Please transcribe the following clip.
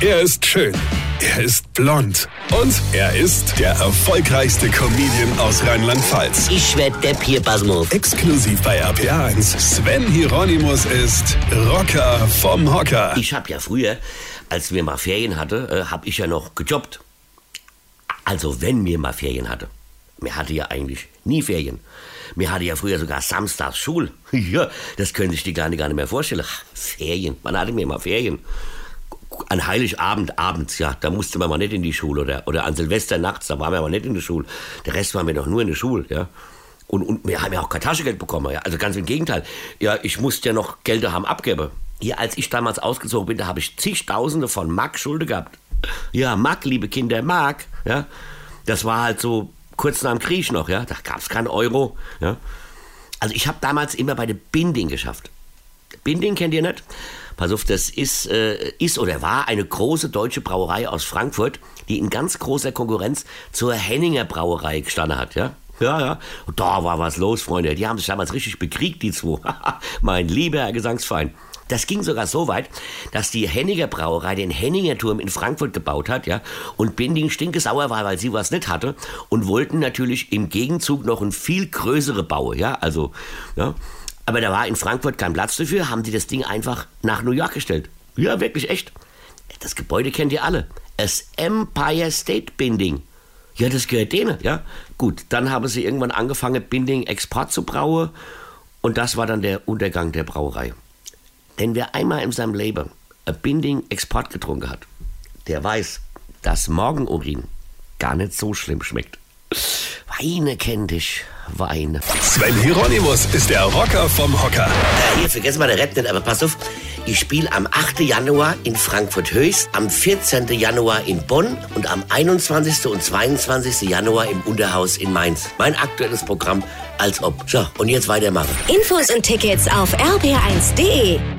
Er ist schön. Er ist blond. Und er ist der erfolgreichste Comedian aus Rheinland-Pfalz. Ich werd der Pierpasmus. Exklusiv bei RPA1. Sven Hieronymus ist Rocker vom Hocker. Ich hab ja früher, als wir mal Ferien hatte, äh, hab ich ja noch gejobbt. Also wenn wir mal Ferien hatte. Mir hatte ja eigentlich nie Ferien. Mir hatte ja früher sogar samstags Schul. Ja, das können sich die Kleine gar nicht mehr vorstellen. Ach, Ferien. Man hatte mir mal Ferien. An Heiligabend abends, ja, da musste man mal nicht in die Schule. Oder, oder an Silvester nachts, da waren wir aber nicht in der Schule. Der Rest waren wir doch nur in der Schule, ja. Und, und wir haben ja auch kein Taschengeld bekommen, ja. Also ganz im Gegenteil. Ja, ich musste ja noch Geld haben abgeben. Hier, als ich damals ausgezogen bin, da habe ich zigtausende von Mark Schulde gehabt. Ja, Mark, liebe Kinder, Mark, ja. Das war halt so kurz nach dem Krieg noch, ja. Da gab es keinen Euro, ja. Also ich habe damals immer bei der Binding geschafft. Binding kennt ihr nicht? Pass auf, das ist, äh, ist oder war eine große deutsche Brauerei aus Frankfurt, die in ganz großer Konkurrenz zur Henninger Brauerei gestanden hat, ja. Ja, ja. Und da war was los, Freunde. Die haben sich damals richtig bekriegt, die zwei. mein lieber Herr Gesangsverein. Das ging sogar so weit, dass die Henninger Brauerei den Henninger Turm in Frankfurt gebaut hat, ja, und Binding stinkesauer war, weil sie was nicht hatte und wollten natürlich im Gegenzug noch ein viel größere bauen, ja, also, ja. Aber da war in Frankfurt kein Platz dafür, haben die das Ding einfach nach New York gestellt. Ja, wirklich echt. Das Gebäude kennt ihr alle. Das Empire State Binding. Ja, das gehört denen, ja. Gut, dann haben sie irgendwann angefangen, Binding Export zu brauen. Und das war dann der Untergang der Brauerei. Denn wer einmal in seinem Leben ein Binding Export getrunken hat, der weiß, dass Morgenurin gar nicht so schlimm schmeckt. Weine kennt dich, Weine. Sven Hieronymus ist der Rocker vom Hocker. Äh, hier, vergessen mal der Rap nicht, aber pass auf. Ich spiele am 8. Januar in Frankfurt Höchst, am 14. Januar in Bonn und am 21. und 22. Januar im Unterhaus in Mainz. Mein aktuelles Programm als ob. So, und jetzt weitermachen. Infos und Tickets auf rb1.de.